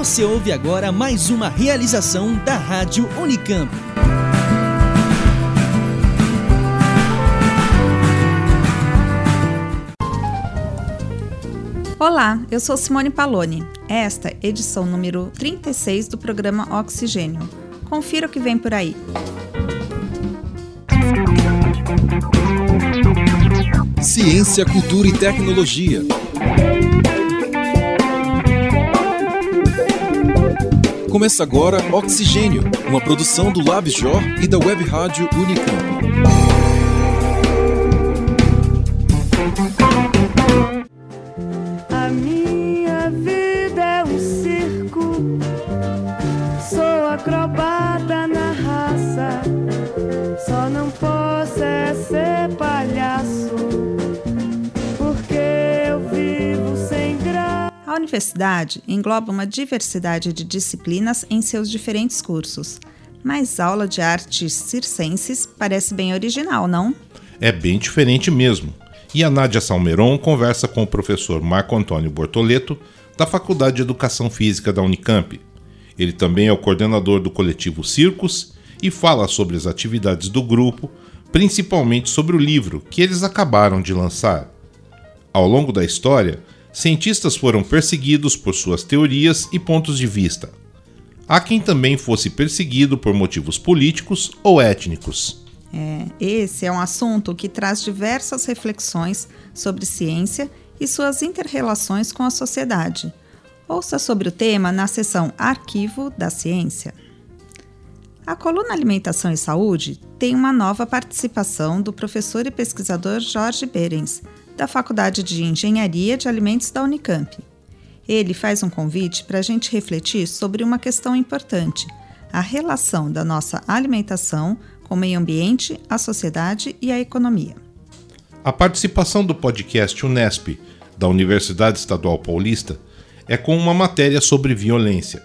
Você ouve agora mais uma realização da Rádio Unicamp. Olá, eu sou Simone Paloni. Esta é edição número 36 do programa Oxigênio. Confira o que vem por aí. Ciência, cultura e tecnologia. Começa agora Oxigênio, uma produção do LabJOR e da Web Rádio Unicamp. Universidade engloba uma diversidade de disciplinas em seus diferentes cursos, mas aula de artes circenses parece bem original, não? É bem diferente mesmo. E a Nádia Salmeron conversa com o professor Marco Antônio Bortoleto, da Faculdade de Educação Física da Unicamp. Ele também é o coordenador do coletivo Circos e fala sobre as atividades do grupo, principalmente sobre o livro que eles acabaram de lançar. Ao longo da história, cientistas foram perseguidos por suas teorias e pontos de vista. Há quem também fosse perseguido por motivos políticos ou étnicos. É, esse é um assunto que traz diversas reflexões sobre ciência e suas interrelações com a sociedade. Ouça sobre o tema na seção Arquivo da Ciência. A coluna Alimentação e Saúde tem uma nova participação do professor e pesquisador Jorge Berens, da Faculdade de Engenharia de Alimentos da Unicamp. Ele faz um convite para a gente refletir sobre uma questão importante: a relação da nossa alimentação com o meio ambiente, a sociedade e a economia. A participação do podcast Unesp, da Universidade Estadual Paulista, é com uma matéria sobre violência.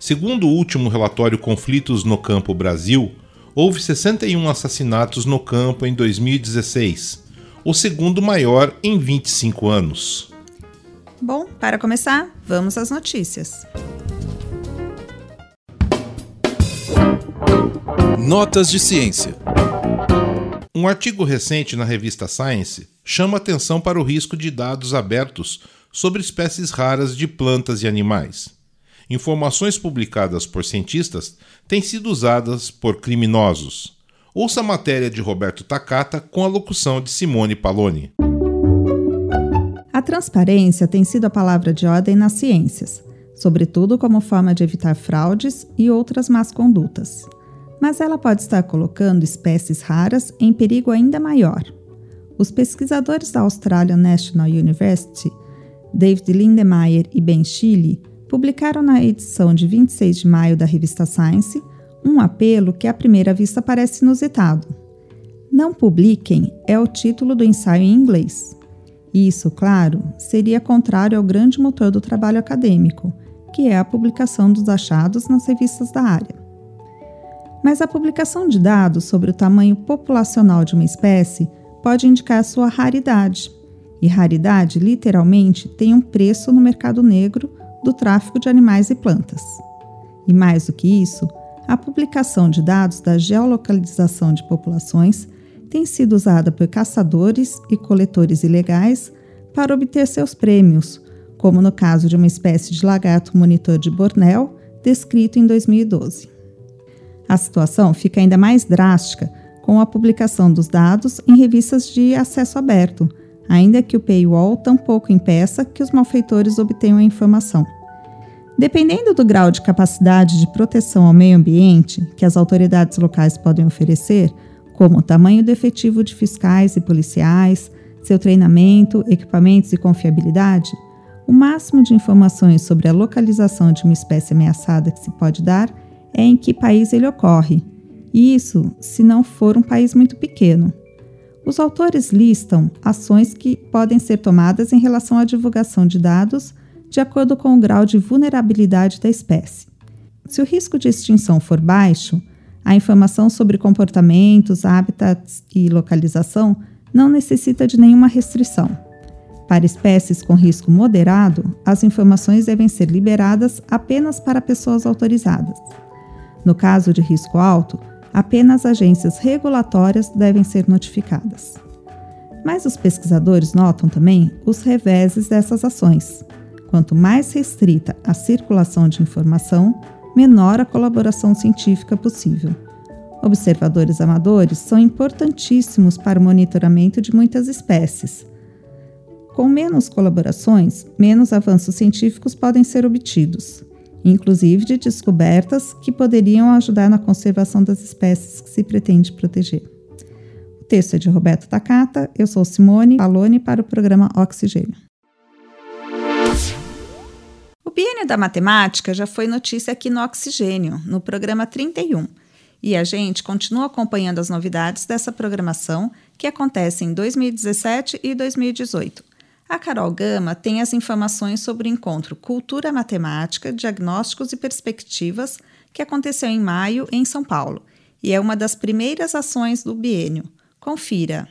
Segundo o último relatório Conflitos no Campo Brasil, houve 61 assassinatos no campo em 2016, o segundo maior em 25 anos. Bom, para começar, vamos às notícias. Notas de ciência. Um artigo recente na revista Science chama atenção para o risco de dados abertos sobre espécies raras de plantas e animais. Informações publicadas por cientistas têm sido usadas por criminosos. Ouça a matéria de Roberto Takata com a locução de Simone Paloni. A transparência tem sido a palavra de ordem nas ciências, sobretudo como forma de evitar fraudes e outras más condutas. Mas ela pode estar colocando espécies raras em perigo ainda maior. Os pesquisadores da Australian National University, David Lindemeyer e Ben Chile, publicaram na edição de 26 de maio da revista Science um apelo que à primeira vista parece inusitado. Não publiquem é o título do ensaio em inglês. Isso, claro, seria contrário ao grande motor do trabalho acadêmico, que é a publicação dos achados nas revistas da área. Mas a publicação de dados sobre o tamanho populacional de uma espécie pode indicar sua raridade. E raridade, literalmente, tem um preço no mercado negro do tráfico de animais e plantas. E mais do que isso, a publicação de dados da geolocalização de populações tem sido usada por caçadores e coletores ilegais para obter seus prêmios, como no caso de uma espécie de lagarto monitor de Bornéu, descrito em 2012. A situação fica ainda mais drástica com a publicação dos dados em revistas de acesso aberto, ainda que o paywall tampouco impeça que os malfeitores obtenham a informação. Dependendo do grau de capacidade de proteção ao meio ambiente que as autoridades locais podem oferecer, como o tamanho do efetivo de fiscais e policiais, seu treinamento, equipamentos e confiabilidade, o máximo de informações sobre a localização de uma espécie ameaçada que se pode dar é em que país ele ocorre, e isso se não for um país muito pequeno. Os autores listam ações que podem ser tomadas em relação à divulgação de dados de acordo com o grau de vulnerabilidade da espécie. Se o risco de extinção for baixo, a informação sobre comportamentos, hábitats e localização não necessita de nenhuma restrição. Para espécies com risco moderado, as informações devem ser liberadas apenas para pessoas autorizadas. No caso de risco alto, apenas agências regulatórias devem ser notificadas. Mas os pesquisadores notam também os reveses dessas ações. Quanto mais restrita a circulação de informação, menor a colaboração científica possível. Observadores amadores são importantíssimos para o monitoramento de muitas espécies. Com menos colaborações, menos avanços científicos podem ser obtidos, inclusive de descobertas que poderiam ajudar na conservação das espécies que se pretende proteger. O texto é de Roberto Takata, eu sou Simone Palone para o programa Oxigênio. O biênio da matemática já foi notícia aqui no Oxigênio, no programa 31 e a gente continua acompanhando as novidades dessa programação que acontece em 2017 e 2018. A Carol Gama tem as informações sobre o encontro Cultura Matemática, Diagnósticos e Perspectivas, que aconteceu em maio em São Paulo, e é uma das primeiras ações do biênio. Confira.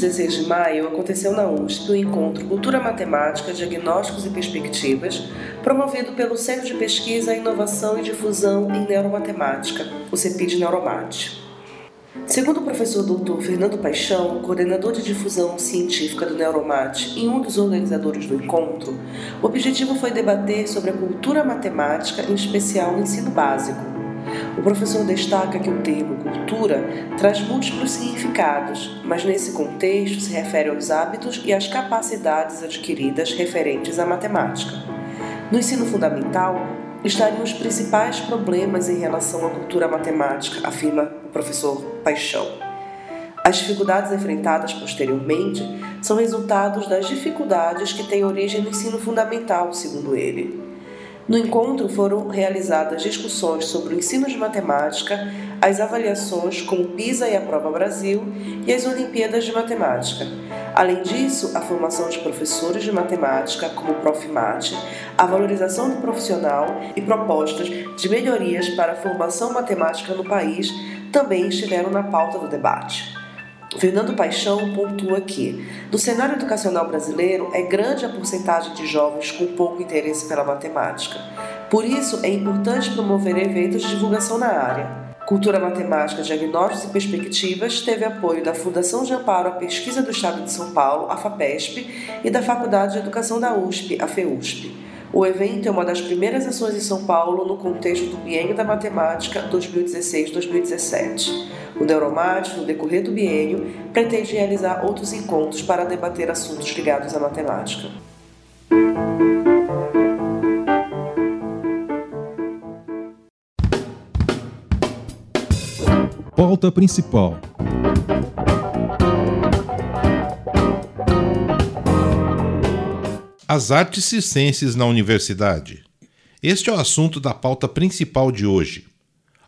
16 de maio aconteceu na USP o encontro Cultura Matemática, Diagnósticos e Perspectivas, promovido pelo Centro de Pesquisa, Inovação e Difusão em Neuromatemática, o CEPID Neuromate. Segundo o professor Dr. Fernando Paixão, coordenador de difusão científica do Neuromate e um dos organizadores do encontro, o objetivo foi debater sobre a cultura matemática, em especial no ensino básico o professor destaca que o termo cultura traz múltiplos significados, mas nesse contexto se refere aos hábitos e às capacidades adquiridas referentes à matemática. No ensino fundamental, estariam os principais problemas em relação à cultura matemática, afirma o professor Paixão. As dificuldades enfrentadas posteriormente são resultados das dificuldades que têm origem no ensino fundamental, segundo ele. No encontro foram realizadas discussões sobre o ensino de matemática, as avaliações como PISA e a Prova Brasil e as Olimpíadas de Matemática. Além disso, a formação de professores de matemática, como o Profimate, a valorização do profissional e propostas de melhorias para a formação matemática no país também estiveram na pauta do debate. Fernando Paixão pontua que, no cenário educacional brasileiro, é grande a porcentagem de jovens com pouco interesse pela matemática. Por isso, é importante promover eventos de divulgação na área. Cultura Matemática, Diagnósticos e Perspectivas teve apoio da Fundação de Amparo à Pesquisa do Estado de São Paulo, a FAPESP, e da Faculdade de Educação da USP, a FEUSP. O evento é uma das primeiras ações em São Paulo no contexto do Biênio da Matemática 2016-2017. O Neuromate, no decorrer do biênio, pretende realizar outros encontros para debater assuntos ligados à matemática. Pauta principal. As artes circenses na universidade. Este é o assunto da pauta principal de hoje.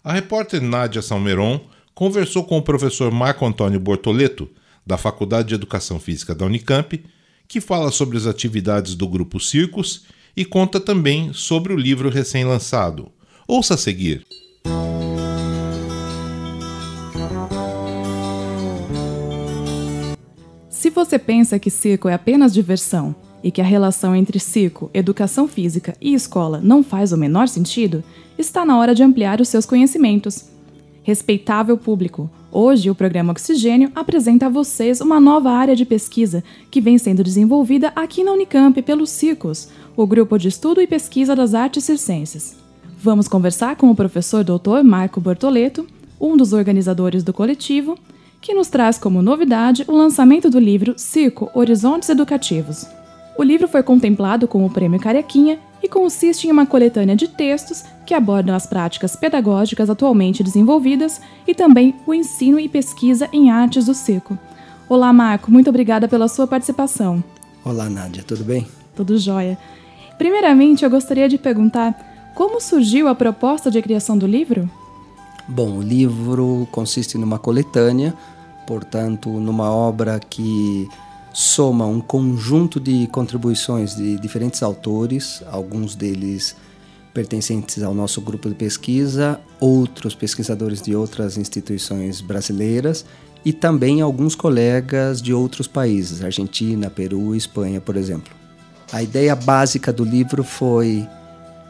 A repórter Nádia Salmeron conversou com o professor Marco Antônio Bortoleto, da Faculdade de Educação Física da Unicamp, que fala sobre as atividades do grupo Circos e conta também sobre o livro recém-lançado. Ouça a seguir. Se você pensa que circo é apenas diversão e que a relação entre circo, educação física e escola não faz o menor sentido, está na hora de ampliar os seus conhecimentos. Respeitável público, hoje o programa Oxigênio apresenta a vocês uma nova área de pesquisa que vem sendo desenvolvida aqui na Unicamp pelo CIRCOS, o Grupo de Estudo e Pesquisa das Artes Circenses. Vamos conversar com o professor Dr. Marco Bortoleto, um dos organizadores do coletivo, que nos traz como novidade o lançamento do livro Circo Horizontes Educativos. O livro foi contemplado com o Prêmio Carequinha e consiste em uma coletânea de textos que abordam as práticas pedagógicas atualmente desenvolvidas e também o ensino e pesquisa em artes do circo. Olá, Marco, muito obrigada pela sua participação. Olá, Nádia, tudo bem? Tudo jóia. Primeiramente, eu gostaria de perguntar como surgiu a proposta de criação do livro? Bom, o livro consiste numa coletânea, portanto, numa obra que soma um conjunto de contribuições de diferentes autores, alguns deles pertencentes ao nosso grupo de pesquisa, outros pesquisadores de outras instituições brasileiras e também alguns colegas de outros países, Argentina, Peru, Espanha, por exemplo. A ideia básica do livro foi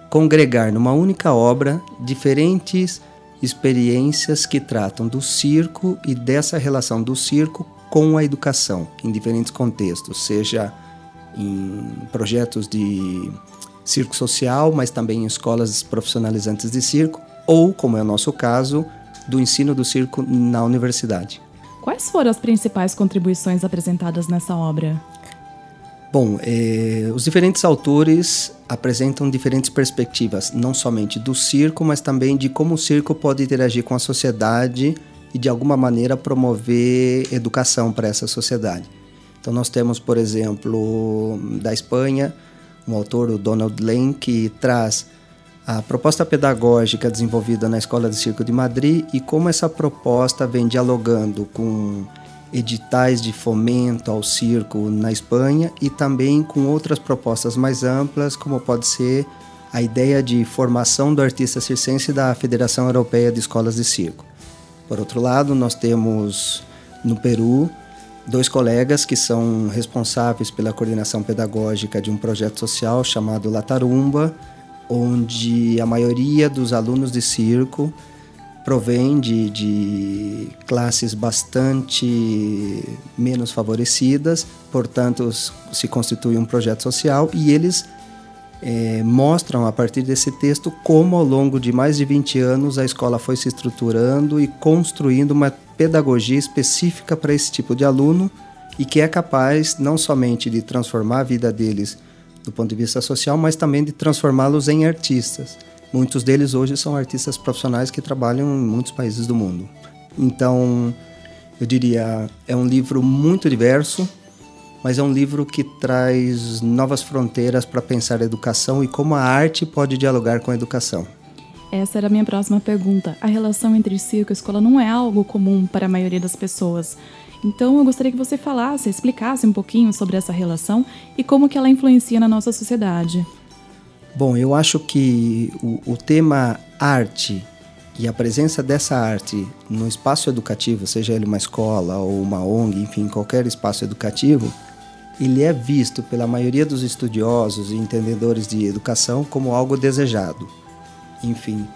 congregar numa única obra diferentes experiências que tratam do circo e dessa relação do circo com a educação em diferentes contextos, seja em projetos de circo social, mas também em escolas profissionalizantes de circo, ou, como é o nosso caso, do ensino do circo na universidade. Quais foram as principais contribuições apresentadas nessa obra? Bom, eh, os diferentes autores apresentam diferentes perspectivas, não somente do circo, mas também de como o circo pode interagir com a sociedade e de alguma maneira promover educação para essa sociedade. Então nós temos, por exemplo, da Espanha, um autor, o Donald Lane, que traz a proposta pedagógica desenvolvida na Escola de Circo de Madrid e como essa proposta vem dialogando com editais de fomento ao circo na Espanha e também com outras propostas mais amplas, como pode ser a ideia de formação do artista circense da Federação Europeia de Escolas de Circo. Por outro lado, nós temos no Peru dois colegas que são responsáveis pela coordenação pedagógica de um projeto social chamado Latarumba, onde a maioria dos alunos de circo provém de, de classes bastante menos favorecidas, portanto, se constitui um projeto social e eles é, mostram a partir desse texto como ao longo de mais de 20 anos a escola foi se estruturando e construindo uma pedagogia específica para esse tipo de aluno e que é capaz não somente de transformar a vida deles do ponto de vista social, mas também de transformá-los em artistas. Muitos deles hoje são artistas profissionais que trabalham em muitos países do mundo. Então, eu diria, é um livro muito diverso, mas é um livro que traz novas fronteiras para pensar a educação e como a arte pode dialogar com a educação. Essa era a minha próxima pergunta. A relação entre circo e escola não é algo comum para a maioria das pessoas. Então eu gostaria que você falasse, explicasse um pouquinho sobre essa relação e como que ela influencia na nossa sociedade. Bom, eu acho que o, o tema arte e a presença dessa arte no espaço educativo, seja ele uma escola ou uma ONG, enfim, qualquer espaço educativo, ele é visto pela maioria dos estudiosos e entendedores de educação como algo desejado. Enfim,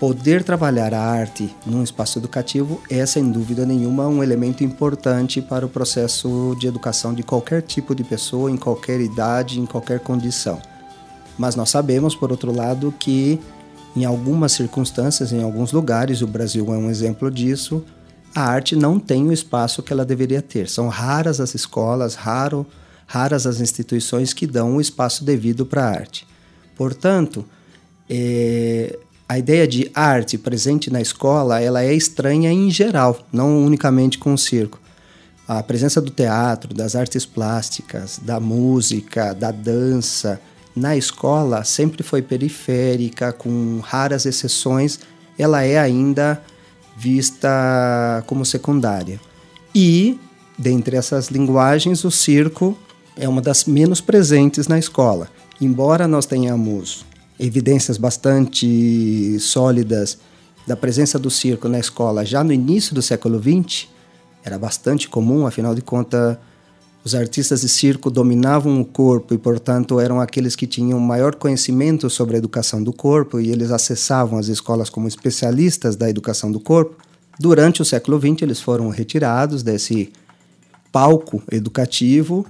poder trabalhar a arte num espaço educativo é, sem dúvida nenhuma, um elemento importante para o processo de educação de qualquer tipo de pessoa, em qualquer idade, em qualquer condição. Mas nós sabemos, por outro lado, que em algumas circunstâncias, em alguns lugares, o Brasil é um exemplo disso, a arte não tem o espaço que ela deveria ter. São raras as escolas, raro, raras as instituições que dão o espaço devido para a arte. Portanto, é, a ideia de arte presente na escola ela é estranha em geral, não unicamente com o circo. A presença do teatro, das artes plásticas, da música, da dança, na escola sempre foi periférica, com raras exceções, ela é ainda vista como secundária. E, dentre essas linguagens, o circo é uma das menos presentes na escola. Embora nós tenhamos evidências bastante sólidas da presença do circo na escola já no início do século XX, era bastante comum, afinal de contas, os artistas de circo dominavam o corpo e, portanto, eram aqueles que tinham maior conhecimento sobre a educação do corpo e eles acessavam as escolas como especialistas da educação do corpo. Durante o século XX, eles foram retirados desse palco educativo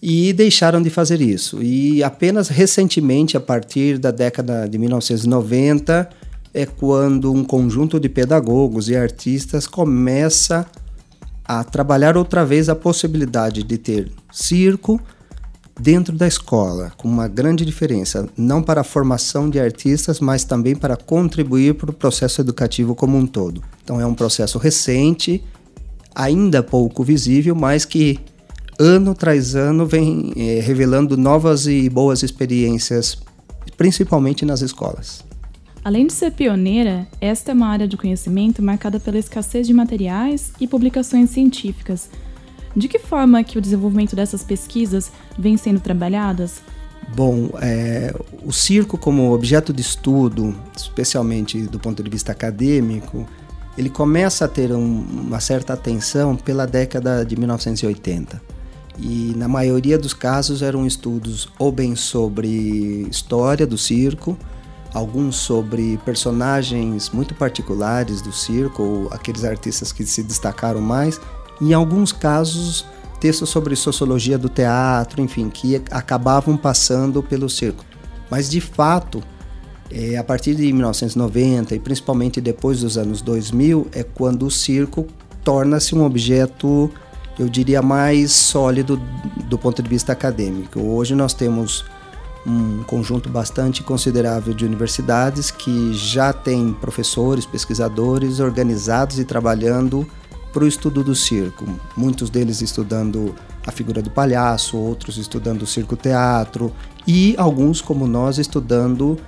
e deixaram de fazer isso. E apenas recentemente, a partir da década de 1990, é quando um conjunto de pedagogos e artistas começa a trabalhar outra vez a possibilidade de ter circo dentro da escola, com uma grande diferença, não para a formação de artistas, mas também para contribuir para o processo educativo como um todo. Então é um processo recente, ainda pouco visível, mas que ano tras ano vem é, revelando novas e boas experiências, principalmente nas escolas. Além de ser pioneira, esta é uma área de conhecimento marcada pela escassez de materiais e publicações científicas. De que forma que o desenvolvimento dessas pesquisas vem sendo trabalhadas? Bom, é, o circo como objeto de estudo, especialmente do ponto de vista acadêmico, ele começa a ter um, uma certa atenção pela década de 1980. E na maioria dos casos eram estudos ou bem sobre história do circo, alguns sobre personagens muito particulares do circo, ou aqueles artistas que se destacaram mais, em alguns casos textos sobre sociologia do teatro, enfim, que acabavam passando pelo circo. Mas de fato, é, a partir de 1990 e principalmente depois dos anos 2000 é quando o circo torna-se um objeto, eu diria, mais sólido do ponto de vista acadêmico. Hoje nós temos um conjunto bastante considerável de universidades que já têm professores, pesquisadores organizados e trabalhando para o estudo do circo. Muitos deles estudando a figura do palhaço, outros estudando o circo-teatro e alguns, como nós, estudando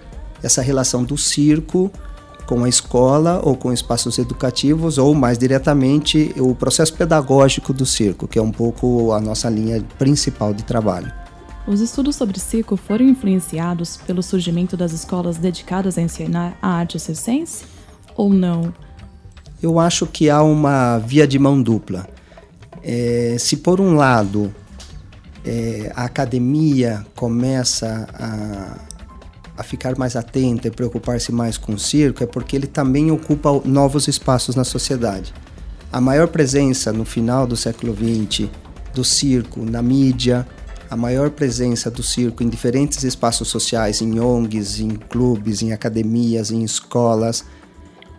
essa relação do circo com a escola ou com espaços educativos ou mais diretamente o processo pedagógico do circo, que é um pouco a nossa linha principal de trabalho. Os estudos sobre circo foram influenciados pelo surgimento das escolas dedicadas a ensinar a arte circense ou não? Eu acho que há uma via de mão dupla. É, se por um lado é, a academia começa a, a ficar mais atenta e preocupar-se mais com o circo é porque ele também ocupa novos espaços na sociedade. A maior presença no final do século XX do circo na mídia, a maior presença do circo em diferentes espaços sociais, em ONGs, em clubes, em academias, em escolas,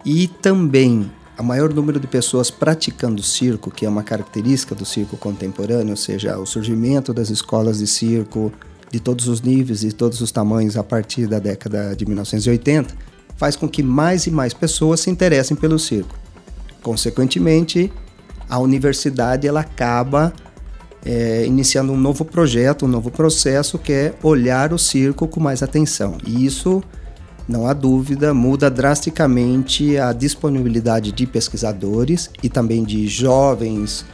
e também a maior número de pessoas praticando circo, que é uma característica do circo contemporâneo, ou seja, o surgimento das escolas de circo, de todos os níveis e todos os tamanhos a partir da década de 1980, faz com que mais e mais pessoas se interessem pelo circo. Consequentemente, a universidade ela acaba é, iniciando um novo projeto, um novo processo que é olhar o circo com mais atenção. E isso, não há dúvida, muda drasticamente a disponibilidade de pesquisadores e também de jovens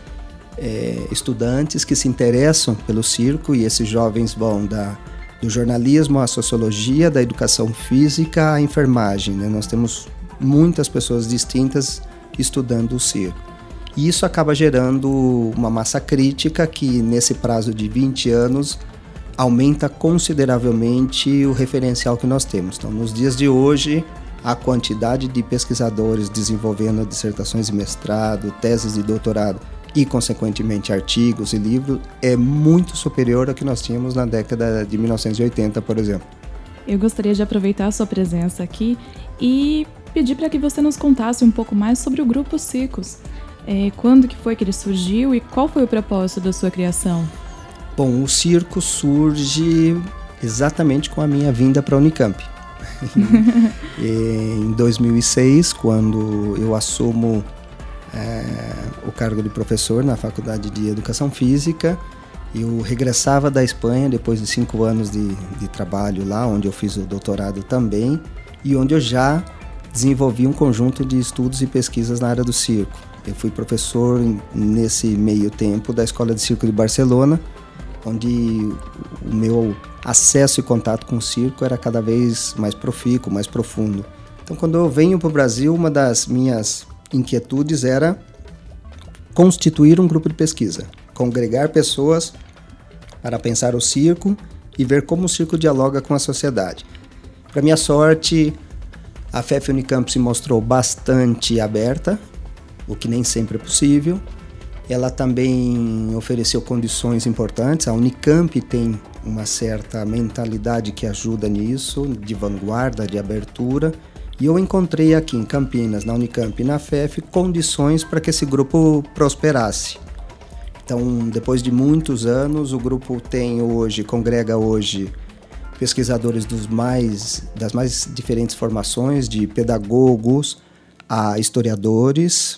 é, estudantes que se interessam pelo circo e esses jovens vão da, do jornalismo à sociologia, da educação física à enfermagem. Né? Nós temos muitas pessoas distintas estudando o circo. E isso acaba gerando uma massa crítica que, nesse prazo de 20 anos, aumenta consideravelmente o referencial que nós temos. Então, nos dias de hoje, a quantidade de pesquisadores desenvolvendo dissertações de mestrado, teses de doutorado e, consequentemente, artigos e livros é muito superior ao que nós tínhamos na década de 1980, por exemplo. Eu gostaria de aproveitar a sua presença aqui e pedir para que você nos contasse um pouco mais sobre o Grupo Cicos. É, quando que foi que ele surgiu e qual foi o propósito da sua criação? Bom, o circo surge exatamente com a minha vinda para a Unicamp. em 2006, quando eu assumo é, o cargo de professor na Faculdade de Educação Física. Eu regressava da Espanha depois de cinco anos de, de trabalho lá, onde eu fiz o doutorado também e onde eu já desenvolvi um conjunto de estudos e pesquisas na área do circo. Eu fui professor nesse meio tempo da Escola de Circo de Barcelona, onde o meu acesso e contato com o circo era cada vez mais profícuo, mais profundo. Então, quando eu venho para o Brasil, uma das minhas inquietudes era constituir um grupo de pesquisa, congregar pessoas para pensar o circo e ver como o circo dialoga com a sociedade. Para minha sorte, a FEF Unicamp se mostrou bastante aberta, o que nem sempre é possível. Ela também ofereceu condições importantes. A Unicamp tem uma certa mentalidade que ajuda nisso, de vanguarda, de abertura. E eu encontrei aqui em Campinas, na Unicamp e na FEF, condições para que esse grupo prosperasse. Então, depois de muitos anos, o grupo tem hoje, congrega hoje pesquisadores dos mais, das mais diferentes formações, de pedagogos a historiadores,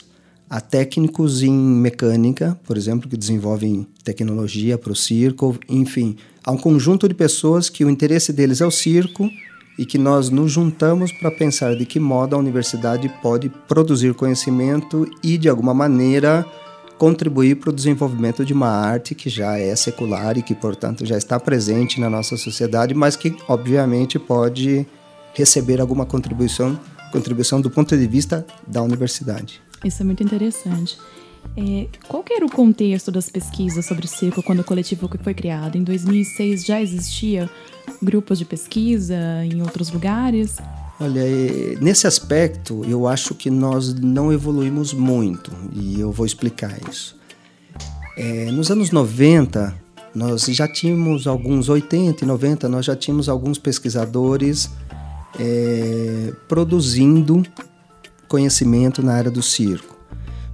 a técnicos em mecânica, por exemplo, que desenvolvem tecnologia para o circo, enfim, há um conjunto de pessoas que o interesse deles é o circo e que nós nos juntamos para pensar de que modo a universidade pode produzir conhecimento e, de alguma maneira, contribuir para o desenvolvimento de uma arte que já é secular e que, portanto, já está presente na nossa sociedade, mas que, obviamente, pode receber alguma contribuição contribuição do ponto de vista da universidade. Isso é muito interessante. É, qual era o contexto das pesquisas sobre o circo quando o coletivo foi criado? Em 2006 já existia grupos de pesquisa em outros lugares? Olha, é, nesse aspecto eu acho que nós não evoluímos muito e eu vou explicar isso. É, nos anos 90, nós já tínhamos alguns, 80 e 90, nós já tínhamos alguns pesquisadores é, produzindo conhecimento na área do circo.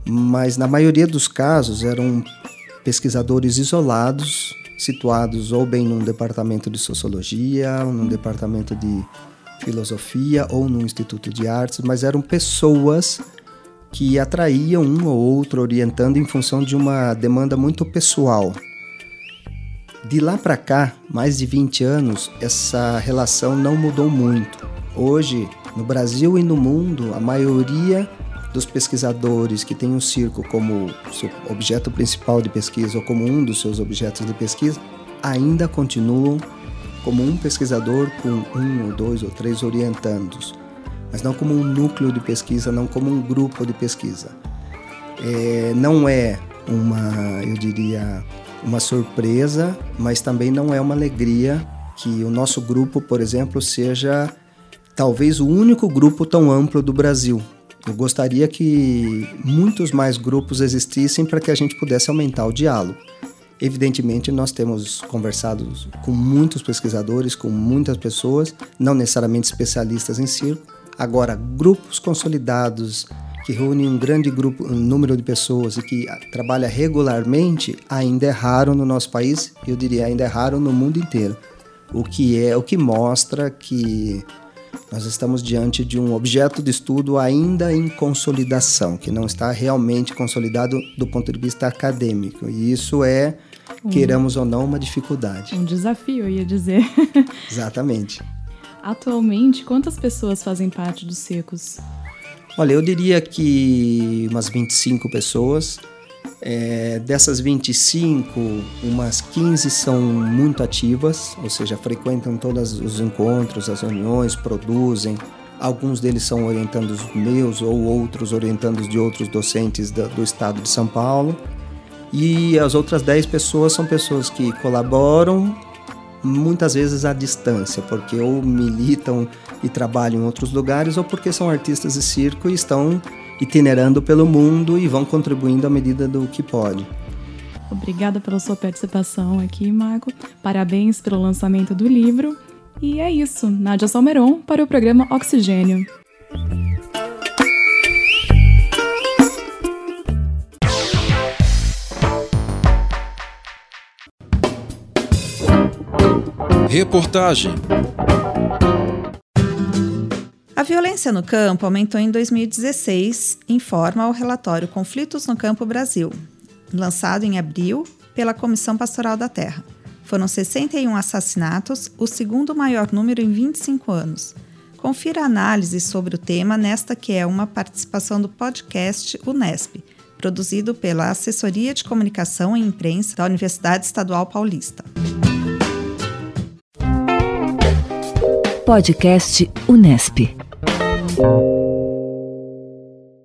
Mas na maioria dos casos eram pesquisadores isolados, situados ou bem num departamento de sociologia, ou num departamento de filosofia ou num instituto de artes, mas eram pessoas que atraíam um ou outro orientando em função de uma demanda muito pessoal. De lá para cá, mais de 20 anos, essa relação não mudou muito. Hoje, no Brasil e no mundo, a maioria dos pesquisadores que têm o circo como seu objeto principal de pesquisa ou como um dos seus objetos de pesquisa ainda continuam como um pesquisador com um ou dois ou três orientandos, mas não como um núcleo de pesquisa, não como um grupo de pesquisa. É, não é uma, eu diria, uma surpresa, mas também não é uma alegria que o nosso grupo, por exemplo, seja talvez o único grupo tão amplo do Brasil. Eu gostaria que muitos mais grupos existissem para que a gente pudesse aumentar o diálogo. Evidentemente, nós temos conversado com muitos pesquisadores, com muitas pessoas, não necessariamente especialistas em circo. Agora, grupos consolidados que reúne um grande grupo, um número de pessoas e que trabalha regularmente, ainda é raro no nosso país, eu diria ainda é raro no mundo inteiro. O que é o que mostra que nós estamos diante de um objeto de estudo ainda em consolidação, que não está realmente consolidado do ponto de vista acadêmico. E isso é, um, queiramos ou não, uma dificuldade. Um desafio, eu ia dizer. Exatamente. Atualmente, quantas pessoas fazem parte dos secos? Olha, eu diria que umas 25 pessoas. É, dessas 25, umas 15 são muito ativas, ou seja, frequentam todos os encontros, as reuniões, produzem. Alguns deles são orientandos meus ou outros orientandos de outros docentes do, do estado de São Paulo. E as outras 10 pessoas são pessoas que colaboram, muitas vezes à distância, porque ou militam e trabalham em outros lugares, ou porque são artistas de circo e estão itinerando pelo mundo e vão contribuindo à medida do que pode. Obrigada pela sua participação aqui, Marco. Parabéns pelo lançamento do livro. E é isso, Nádia Salmeron para o programa Oxigênio. Reportagem. A violência no campo aumentou em 2016, informa o relatório Conflitos no Campo Brasil, lançado em abril pela Comissão Pastoral da Terra. Foram 61 assassinatos, o segundo maior número em 25 anos. Confira a análise sobre o tema nesta que é uma participação do podcast Unesp, produzido pela Assessoria de Comunicação e Imprensa da Universidade Estadual Paulista. Podcast Unesp.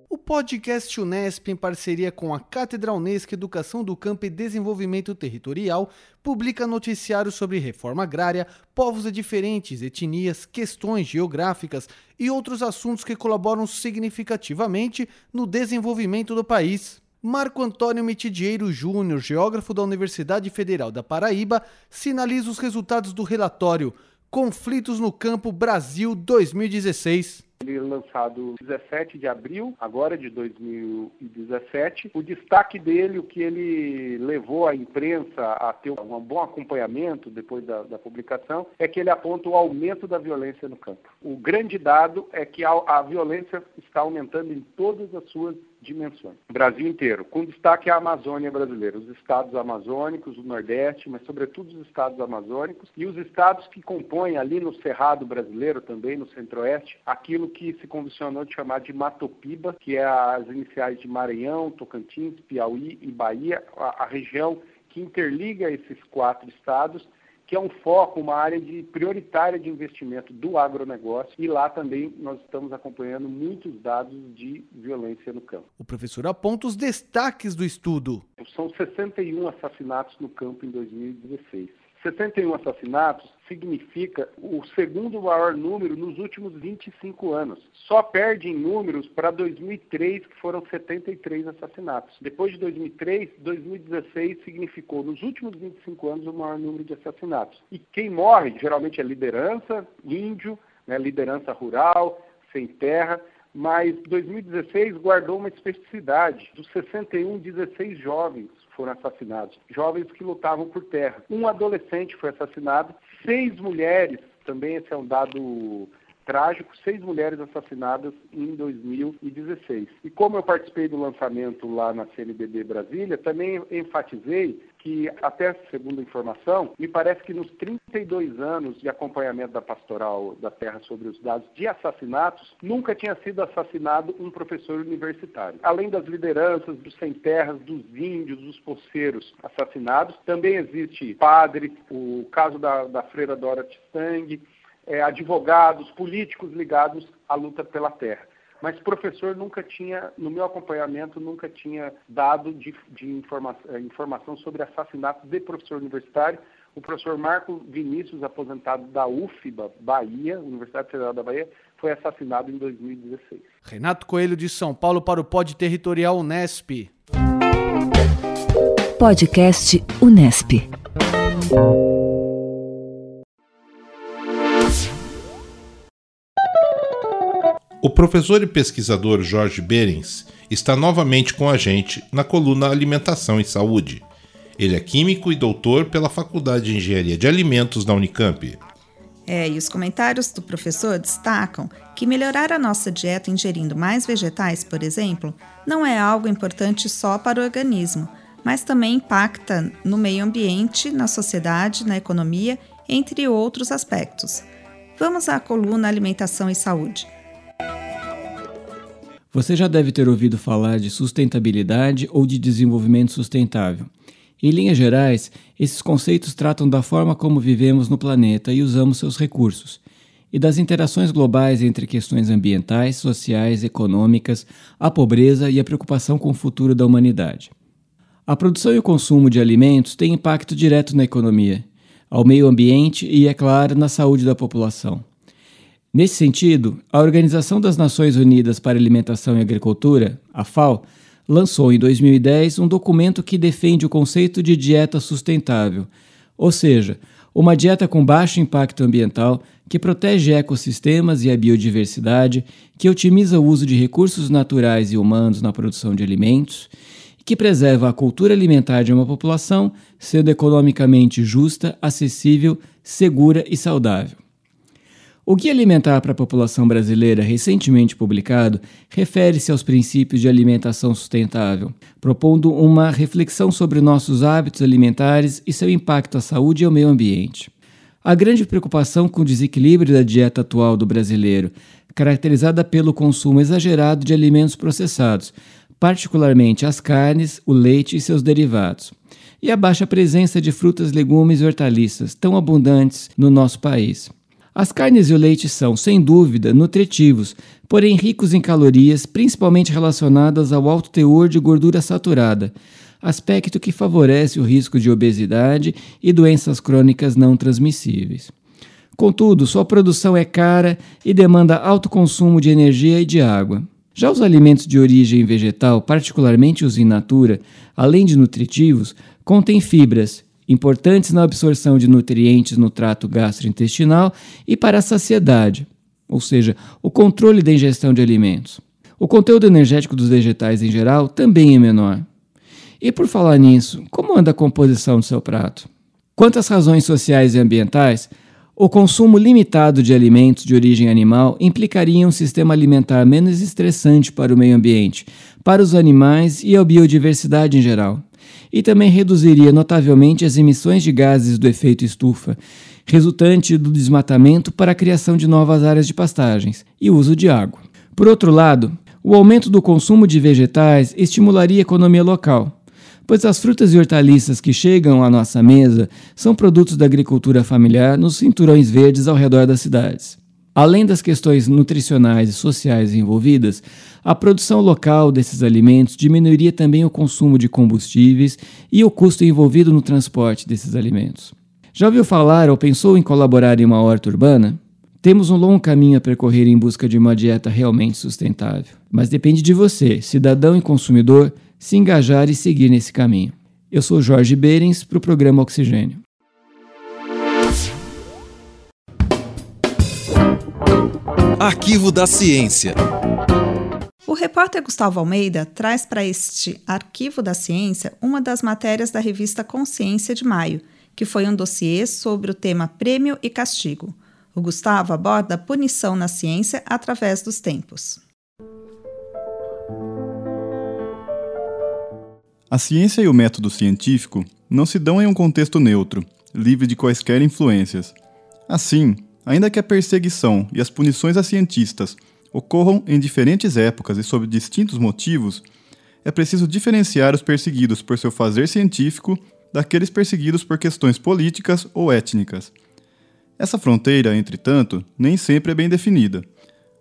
O podcast Unesp, em parceria com a Cátedra Unesco Educação do Campo e Desenvolvimento Territorial, publica noticiários sobre reforma agrária, povos de diferentes etnias, questões geográficas e outros assuntos que colaboram significativamente no desenvolvimento do país. Marco Antônio Mitidieiro Júnior, geógrafo da Universidade Federal da Paraíba, sinaliza os resultados do relatório Conflitos no Campo Brasil 2016. Ele é lançado 17 de abril, agora de 2017. O destaque dele, o que ele levou a imprensa a ter um bom acompanhamento depois da, da publicação, é que ele aponta o aumento da violência no campo. O grande dado é que a, a violência está aumentando em todas as suas dimensões. Brasil inteiro, com destaque à Amazônia brasileira, os estados amazônicos, o Nordeste, mas sobretudo os estados amazônicos e os estados que compõem ali no Cerrado brasileiro, também no Centro-Oeste, aquilo que se convencionou de chamar de Matopiba, que é as iniciais de Maranhão, Tocantins, Piauí e Bahia, a, a região que interliga esses quatro estados que é um foco, uma área de prioritária de investimento do agronegócio e lá também nós estamos acompanhando muitos dados de violência no campo. O professor aponta os destaques do estudo. São 61 assassinatos no campo em 2016. 61 assassinatos significa o segundo maior número nos últimos 25 anos. Só perde em números para 2003, que foram 73 assassinatos. Depois de 2003, 2016 significou nos últimos 25 anos o maior número de assassinatos. E quem morre geralmente é liderança, índio, né, liderança rural, sem terra mas 2016 guardou uma especificidade. Dos 61, 16 jovens foram assassinados, jovens que lutavam por terra. Um adolescente foi assassinado, seis mulheres, também esse é um dado trágico, seis mulheres assassinadas em 2016. E como eu participei do lançamento lá na CNBB Brasília, também enfatizei que, até segundo informação, me parece que nos 32 anos de acompanhamento da pastoral da terra sobre os dados de assassinatos, nunca tinha sido assassinado um professor universitário. Além das lideranças dos sem terras, dos índios, dos poceiros assassinados, também existe padre, o caso da, da freira Dora Tistang, é, advogados, políticos ligados à luta pela terra. Mas professor nunca tinha, no meu acompanhamento, nunca tinha dado de, de informa é, informação sobre assassinatos de professor universitário. O professor Marco Vinícius, aposentado da UFBA, Bahia, Universidade Federal da Bahia, foi assassinado em 2016. Renato Coelho de São Paulo para o Pod Territorial Unesp. Podcast Unesp. O professor e pesquisador Jorge Berens está novamente com a gente na coluna Alimentação e Saúde. Ele é químico e doutor pela Faculdade de Engenharia de Alimentos da Unicamp. É, e os comentários do professor destacam que melhorar a nossa dieta ingerindo mais vegetais, por exemplo, não é algo importante só para o organismo, mas também impacta no meio ambiente, na sociedade, na economia, entre outros aspectos. Vamos à coluna Alimentação e Saúde. Você já deve ter ouvido falar de sustentabilidade ou de desenvolvimento sustentável. Em linhas gerais, esses conceitos tratam da forma como vivemos no planeta e usamos seus recursos, e das interações globais entre questões ambientais, sociais, econômicas, a pobreza e a preocupação com o futuro da humanidade. A produção e o consumo de alimentos têm impacto direto na economia, ao meio ambiente e, é claro, na saúde da população. Nesse sentido, a Organização das Nações Unidas para Alimentação e Agricultura, a FAO, lançou em 2010 um documento que defende o conceito de dieta sustentável, ou seja, uma dieta com baixo impacto ambiental que protege ecossistemas e a biodiversidade, que otimiza o uso de recursos naturais e humanos na produção de alimentos e que preserva a cultura alimentar de uma população, sendo economicamente justa, acessível, segura e saudável. O Guia Alimentar para a População Brasileira, recentemente publicado, refere-se aos princípios de alimentação sustentável, propondo uma reflexão sobre nossos hábitos alimentares e seu impacto à saúde e ao meio ambiente. A grande preocupação com o desequilíbrio da dieta atual do brasileiro, caracterizada pelo consumo exagerado de alimentos processados, particularmente as carnes, o leite e seus derivados, e a baixa presença de frutas, legumes e hortaliças, tão abundantes no nosso país. As carnes e o leite são, sem dúvida, nutritivos, porém ricos em calorias, principalmente relacionadas ao alto teor de gordura saturada, aspecto que favorece o risco de obesidade e doenças crônicas não transmissíveis. Contudo, sua produção é cara e demanda alto consumo de energia e de água. Já os alimentos de origem vegetal, particularmente os in natura, além de nutritivos, contêm fibras, importantes na absorção de nutrientes no trato gastrointestinal e para a saciedade, ou seja, o controle da ingestão de alimentos. O conteúdo energético dos vegetais em geral também é menor. E por falar nisso, como anda a composição do seu prato? Quanto às razões sociais e ambientais, o consumo limitado de alimentos de origem animal implicaria um sistema alimentar menos estressante para o meio ambiente, para os animais e a biodiversidade em geral e também reduziria notavelmente as emissões de gases do efeito estufa, resultante do desmatamento para a criação de novas áreas de pastagens e uso de água. Por outro lado, o aumento do consumo de vegetais estimularia a economia local, pois as frutas e hortaliças que chegam à nossa mesa são produtos da agricultura familiar nos cinturões verdes ao redor das cidades. Além das questões nutricionais e sociais envolvidas, a produção local desses alimentos diminuiria também o consumo de combustíveis e o custo envolvido no transporte desses alimentos. Já ouviu falar ou pensou em colaborar em uma horta urbana? Temos um longo caminho a percorrer em busca de uma dieta realmente sustentável, mas depende de você, cidadão e consumidor, se engajar e seguir nesse caminho. Eu sou Jorge Berens para o programa Oxigênio. Arquivo da Ciência. O repórter Gustavo Almeida traz para este Arquivo da Ciência uma das matérias da revista Consciência de Maio, que foi um dossiê sobre o tema Prêmio e Castigo. O Gustavo aborda a punição na ciência através dos tempos. A ciência e o método científico não se dão em um contexto neutro, livre de quaisquer influências. Assim, Ainda que a perseguição e as punições a cientistas ocorram em diferentes épocas e sob distintos motivos, é preciso diferenciar os perseguidos por seu fazer científico daqueles perseguidos por questões políticas ou étnicas. Essa fronteira, entretanto, nem sempre é bem definida.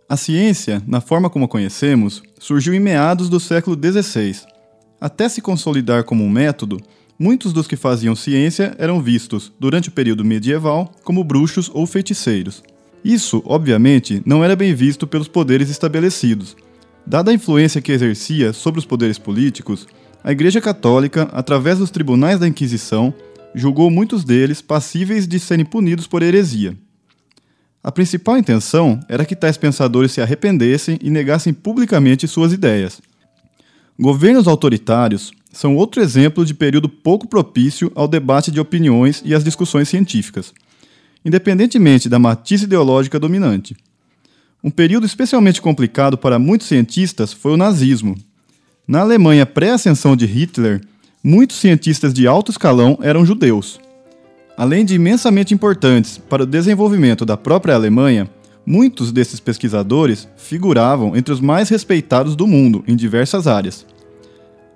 A ciência, na forma como a conhecemos, surgiu em meados do século XVI. Até se consolidar como um método, Muitos dos que faziam ciência eram vistos, durante o período medieval, como bruxos ou feiticeiros. Isso, obviamente, não era bem visto pelos poderes estabelecidos. Dada a influência que exercia sobre os poderes políticos, a Igreja Católica, através dos tribunais da Inquisição, julgou muitos deles passíveis de serem punidos por heresia. A principal intenção era que tais pensadores se arrependessem e negassem publicamente suas ideias. Governos autoritários, são outro exemplo de período pouco propício ao debate de opiniões e às discussões científicas, independentemente da matiz ideológica dominante. Um período especialmente complicado para muitos cientistas foi o nazismo. Na Alemanha pré-ascensão de Hitler, muitos cientistas de alto escalão eram judeus. Além de imensamente importantes para o desenvolvimento da própria Alemanha, muitos desses pesquisadores figuravam entre os mais respeitados do mundo em diversas áreas.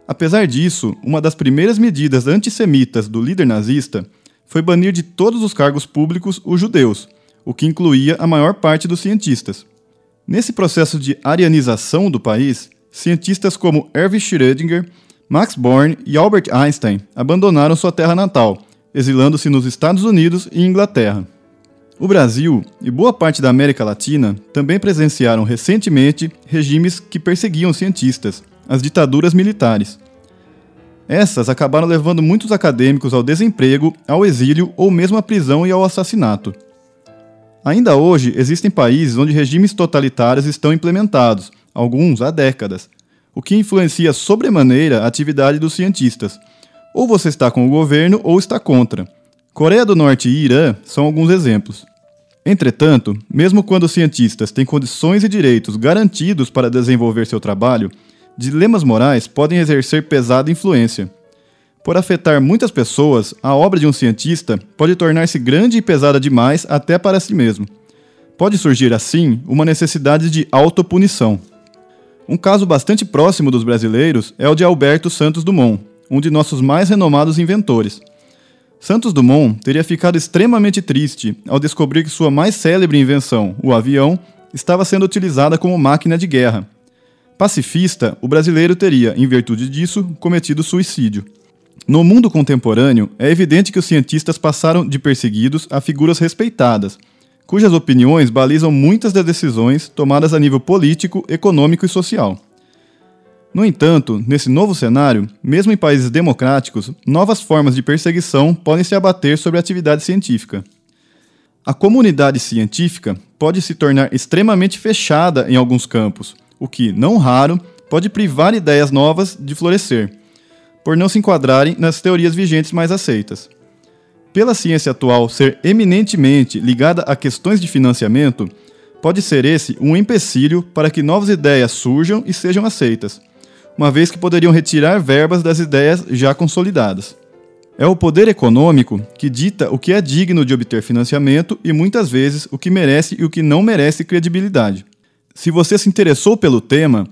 Apesar disso, uma das primeiras medidas antissemitas do líder nazista foi banir de todos os cargos públicos os judeus, o que incluía a maior parte dos cientistas. Nesse processo de arianização do país, cientistas como Erwin Schrödinger, Max Born e Albert Einstein abandonaram sua terra natal, exilando-se nos Estados Unidos e Inglaterra. O Brasil e boa parte da América Latina também presenciaram recentemente regimes que perseguiam cientistas, as ditaduras militares. Essas acabaram levando muitos acadêmicos ao desemprego, ao exílio ou mesmo à prisão e ao assassinato. Ainda hoje, existem países onde regimes totalitários estão implementados, alguns há décadas, o que influencia sobremaneira a atividade dos cientistas. Ou você está com o governo ou está contra. Coreia do Norte e Irã são alguns exemplos. Entretanto, mesmo quando os cientistas têm condições e direitos garantidos para desenvolver seu trabalho, dilemas morais podem exercer pesada influência. Por afetar muitas pessoas, a obra de um cientista pode tornar-se grande e pesada demais até para si mesmo. Pode surgir, assim, uma necessidade de autopunição. Um caso bastante próximo dos brasileiros é o de Alberto Santos Dumont, um de nossos mais renomados inventores. Santos Dumont teria ficado extremamente triste ao descobrir que sua mais célebre invenção, o avião, estava sendo utilizada como máquina de guerra, Pacifista, o brasileiro teria, em virtude disso, cometido suicídio. No mundo contemporâneo, é evidente que os cientistas passaram de perseguidos a figuras respeitadas, cujas opiniões balizam muitas das decisões tomadas a nível político, econômico e social. No entanto, nesse novo cenário, mesmo em países democráticos, novas formas de perseguição podem se abater sobre a atividade científica. A comunidade científica pode se tornar extremamente fechada em alguns campos, o que, não raro, pode privar ideias novas de florescer, por não se enquadrarem nas teorias vigentes mais aceitas. Pela ciência atual ser eminentemente ligada a questões de financiamento, pode ser esse um empecilho para que novas ideias surjam e sejam aceitas, uma vez que poderiam retirar verbas das ideias já consolidadas. É o poder econômico que dita o que é digno de obter financiamento e muitas vezes o que merece e o que não merece credibilidade. Se você se interessou pelo tema,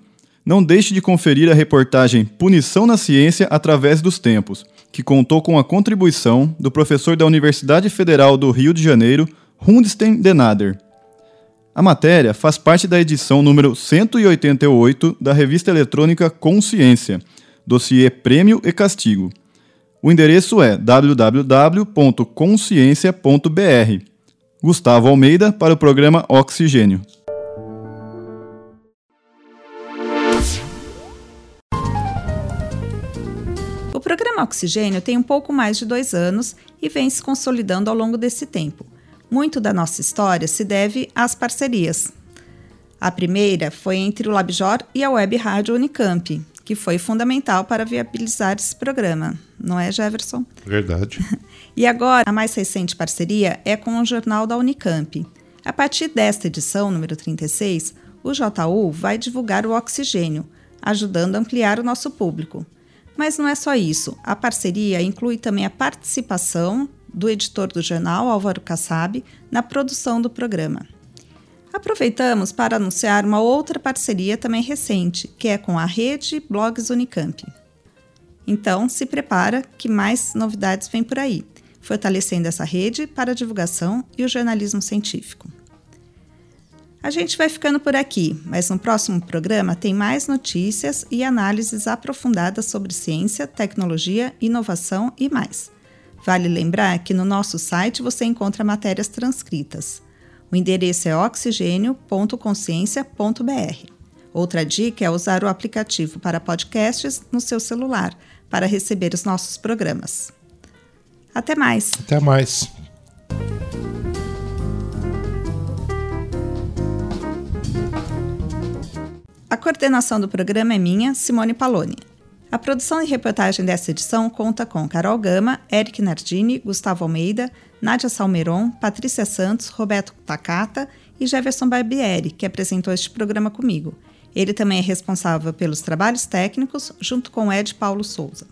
não deixe de conferir a reportagem Punição na Ciência através dos Tempos, que contou com a contribuição do professor da Universidade Federal do Rio de Janeiro, Hundstein Denader. A matéria faz parte da edição número 188 da revista eletrônica Consciência, dossiê Prêmio e Castigo. O endereço é www.consciência.br. Gustavo Almeida para o programa Oxigênio. Programa Oxigênio tem um pouco mais de dois anos e vem se consolidando ao longo desse tempo. Muito da nossa história se deve às parcerias. A primeira foi entre o LabJOR e a Web Rádio Unicamp, que foi fundamental para viabilizar esse programa, não é, Jefferson? Verdade. e agora, a mais recente parceria é com o Jornal da Unicamp. A partir desta edição, número 36, o JU vai divulgar o oxigênio, ajudando a ampliar o nosso público. Mas não é só isso. A parceria inclui também a participação do editor do jornal, Álvaro Kassab, na produção do programa. Aproveitamos para anunciar uma outra parceria também recente, que é com a rede Blogs Unicamp. Então, se prepara que mais novidades vêm por aí, fortalecendo essa rede para a divulgação e o jornalismo científico. A gente vai ficando por aqui, mas no próximo programa tem mais notícias e análises aprofundadas sobre ciência, tecnologia, inovação e mais. Vale lembrar que no nosso site você encontra matérias transcritas. O endereço é oxigênio.consciência.br. Outra dica é usar o aplicativo para podcasts no seu celular para receber os nossos programas. Até mais. Até mais. A coordenação do programa é minha, Simone Paloni. A produção e reportagem dessa edição conta com Carol Gama, Eric Nardini, Gustavo Almeida, Nádia Salmeron, Patrícia Santos, Roberto Takata e Jefferson Barbieri, que apresentou este programa comigo. Ele também é responsável pelos trabalhos técnicos, junto com Ed Paulo Souza.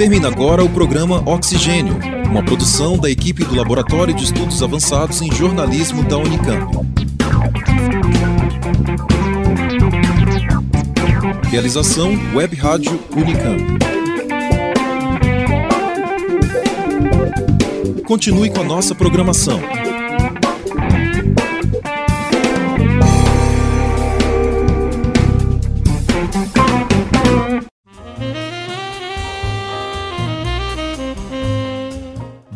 Termina agora o programa Oxigênio, uma produção da equipe do Laboratório de Estudos Avançados em Jornalismo da Unicamp. Realização Web Rádio Unicamp. Continue com a nossa programação.